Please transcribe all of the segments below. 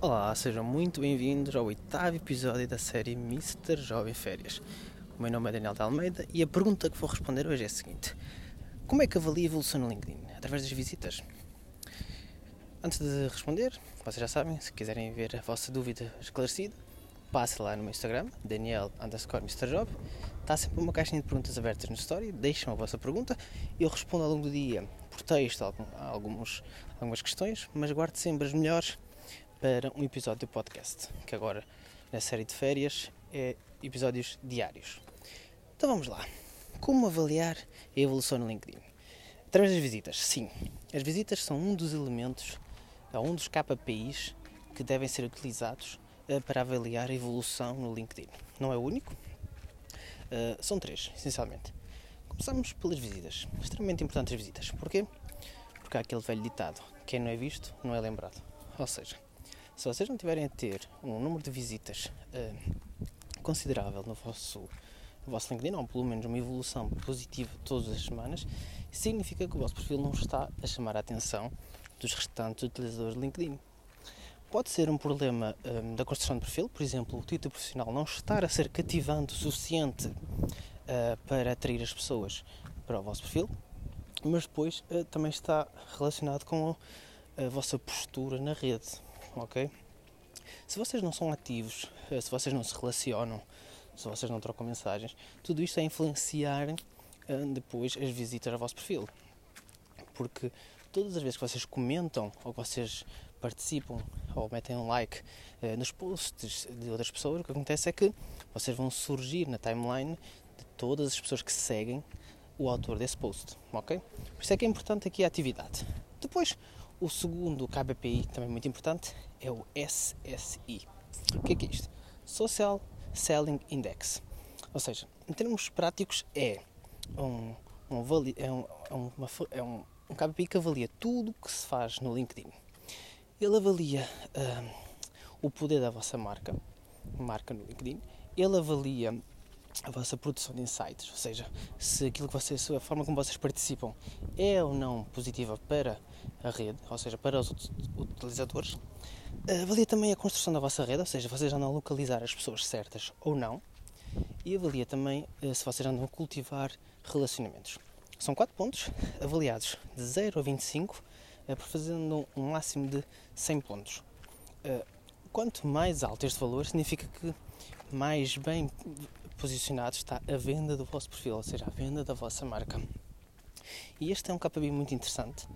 Olá, sejam muito bem-vindos ao oitavo episódio da série Mr. Jovem Férias. O meu nome é Daniel de Almeida e a pergunta que vou responder hoje é a seguinte: Como é que avalia a evolução no LinkedIn? Através das visitas? Antes de responder, vocês já sabem, se quiserem ver a vossa dúvida esclarecida, passe lá no meu Instagram, Daniel underscore Mr. Job. Está sempre uma caixinha de perguntas abertas no story, deixem a vossa pergunta e eu respondo ao longo do dia por texto alguns, algumas questões, mas guardo sempre as melhores para um episódio do podcast, que agora na série de férias é episódios diários. Então vamos lá. Como avaliar a evolução no LinkedIn? Através das visitas. Sim, as visitas são um dos elementos, um dos KPIs que devem ser utilizados eh, para avaliar a evolução no LinkedIn. Não é o único, eh, são três, essencialmente. Começamos pelas visitas. Extremamente importantes as visitas. Porquê? Porque há aquele velho ditado: quem não é visto não é lembrado. Ou seja, se vocês não tiverem a ter um número de visitas uh, considerável no vosso, no vosso LinkedIn, ou pelo menos uma evolução positiva todas as semanas, significa que o vosso perfil não está a chamar a atenção dos restantes utilizadores de LinkedIn. Pode ser um problema um, da construção de perfil, por exemplo, o título profissional não estar a ser cativante o suficiente uh, para atrair as pessoas para o vosso perfil, mas depois uh, também está relacionado com a vossa postura na rede ok? Se vocês não são ativos, eh, se vocês não se relacionam, se vocês não trocam mensagens, tudo isto é influenciar eh, depois as visitas ao vosso perfil. Porque todas as vezes que vocês comentam ou que vocês participam ou metem um like uh, nos posts de outras pessoas, o que acontece é que vocês vão surgir na timeline de todas as pessoas que seguem o autor desse post, ok? Por isso é que é importante aqui a atividade. Depois, o segundo KPI, também muito importante, é o SSI. O que é, que é isto? Social Selling Index. Ou seja, em termos práticos, é um, um, é um, é uma, é um, um KPI que avalia tudo o que se faz no LinkedIn. Ele avalia uh, o poder da vossa marca, marca no LinkedIn. Ele avalia a vossa produção de insights, ou seja, se aquilo que vocês, a forma como vocês participam é ou não positiva para a rede, ou seja, para os utilizadores. Avalia também a construção da vossa rede, ou seja, vocês andam a localizar as pessoas certas ou não. E avalia também eh, se vocês andam a cultivar relacionamentos. São quatro pontos avaliados de 0 a 25, eh, fazendo um máximo de 100 pontos. Eh, quanto mais alto este valor, significa que mais bem posicionado está a venda do vosso perfil, ou seja, a venda da vossa marca. E este é um KPI muito interessante,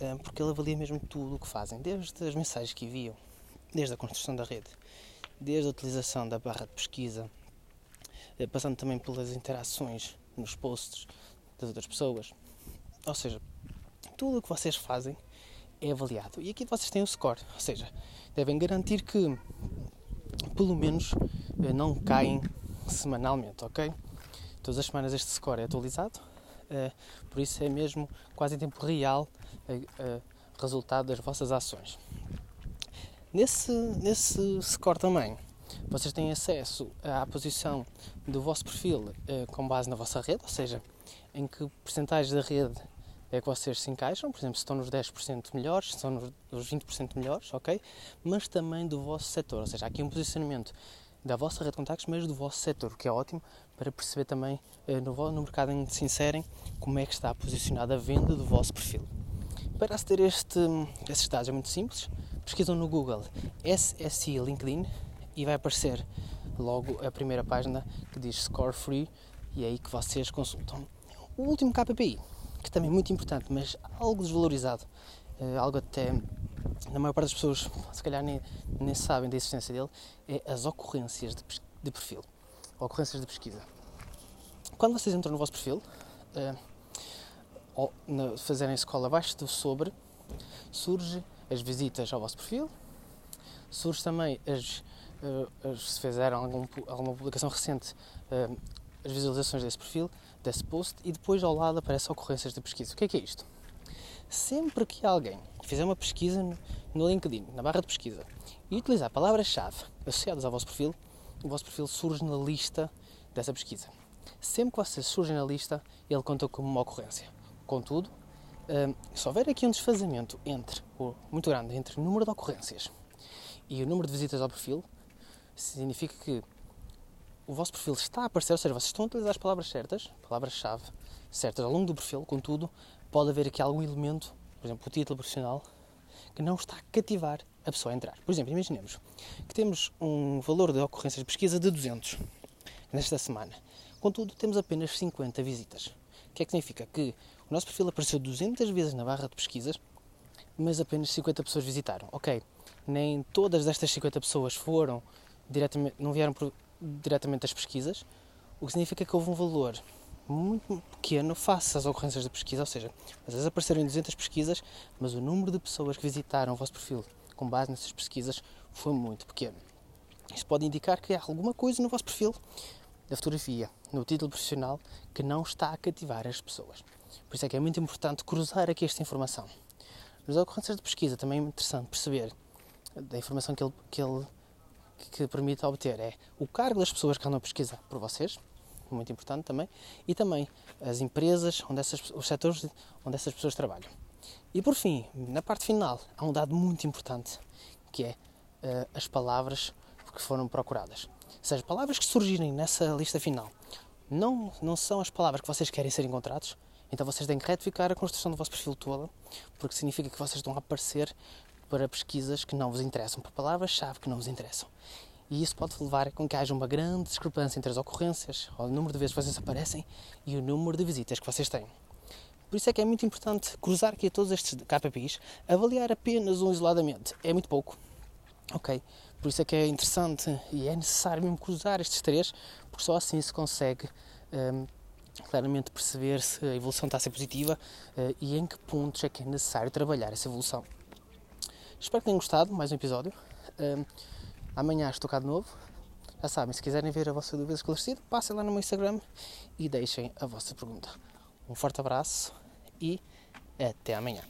eh, porque ele avalia mesmo tudo o que fazem, desde as mensagens que enviam, desde a construção da rede, desde a utilização da barra de pesquisa, eh, passando também pelas interações nos posts das outras pessoas. Ou seja, tudo o que vocês fazem é avaliado. E aqui vocês têm o score, ou seja, devem garantir que pelo menos eh, não caem semanalmente, ok? Todas as semanas este score é atualizado, uh, por isso é mesmo quase em tempo real uh, resultado das vossas ações. Nesse, nesse score também, vocês têm acesso à posição do vosso perfil com base na vossa rede, ou seja, em que porcentagem da rede é que vocês se encaixam, por exemplo, se estão nos 10% melhores, se estão nos 20% melhores, ok? Mas também do vosso setor, ou seja, há aqui um posicionamento da vossa rede de contactos, mas do vosso setor, que é ótimo para perceber também eh, no, no mercado em que se inserem como é que está posicionada a venda do vosso perfil. Para aceder a este, estes dados é muito simples, pesquisam no Google SSI LinkedIn e vai aparecer logo a primeira página que diz Score Free e é aí que vocês consultam. O último KPI, que também é muito importante, mas algo desvalorizado, eh, algo até na maior parte das pessoas, se calhar nem, nem sabem da existência dele, é as ocorrências de, de perfil, ocorrências de pesquisa. Quando vocês entram no vosso perfil, uh, ou na, fazerem escola abaixo do sobre, surge as visitas ao vosso perfil, surge também as, uh, as se fizeram algum, alguma publicação recente, uh, as visualizações desse perfil, desse post, e depois ao lado aparecem ocorrências de pesquisa. O que é que é isto? Sempre que alguém fizer uma pesquisa no LinkedIn, na barra de pesquisa, e utilizar palavras-chave associadas ao vosso perfil, o vosso perfil surge na lista dessa pesquisa. Sempre que você surge na lista, ele conta como uma ocorrência. Contudo, hum, se houver aqui um desfazamento entre, muito grande entre o número de ocorrências e o número de visitas ao perfil, significa que o vosso perfil está a aparecer, ou seja, vocês estão a utilizar as palavras certas, palavras-chave certas ao longo do perfil, contudo, pode haver aqui algum elemento, por exemplo, o título profissional, que não está a cativar a pessoa a entrar. Por exemplo, imaginemos que temos um valor de ocorrências de pesquisa de 200 nesta semana. Contudo, temos apenas 50 visitas. O que é que significa? Que o nosso perfil apareceu 200 vezes na barra de pesquisas, mas apenas 50 pessoas visitaram. Ok, nem todas destas 50 pessoas foram diretamente, não vieram por, diretamente das pesquisas, o que significa que houve um valor muito pequeno face às ocorrências de pesquisa, ou seja, às vezes apareceram em 200 pesquisas, mas o número de pessoas que visitaram o vosso perfil com base nessas pesquisas foi muito pequeno. Isto pode indicar que há alguma coisa no vosso perfil da fotografia, no título profissional, que não está a cativar as pessoas. Por isso é que é muito importante cruzar aqui esta informação. Nas ocorrências de pesquisa também é interessante perceber da informação que ele, que ele que permite obter é o cargo das pessoas que andam a pesquisar por vocês, muito importante também, e também as empresas, onde essas, os setores onde essas pessoas trabalham. E por fim, na parte final, há um dado muito importante, que é uh, as palavras que foram procuradas. Ou seja, palavras que surgirem nessa lista final não, não são as palavras que vocês querem ser encontrados, então vocês têm que retificar a construção do vosso perfil toda, porque significa que vocês estão a aparecer para pesquisas que não vos interessam, para palavras-chave que não vos interessam. E isso pode levar a que haja uma grande discrepância entre as ocorrências, o número de vezes que vocês aparecem, e o número de visitas que vocês têm. Por isso é que é muito importante cruzar aqui todos estes KPIs, avaliar apenas um isoladamente. É muito pouco, ok? Por isso é que é interessante e é necessário mesmo cruzar estes três, porque só assim se consegue um, claramente perceber se a evolução está a ser positiva uh, e em que pontos é que é necessário trabalhar essa evolução. Espero que tenham gostado, mais um episódio. Um, amanhã estou cá de novo. Já sabem, se quiserem ver a vossa dúvida esclarecida, passem lá no meu Instagram e deixem a vossa pergunta. Um forte abraço e até amanhã.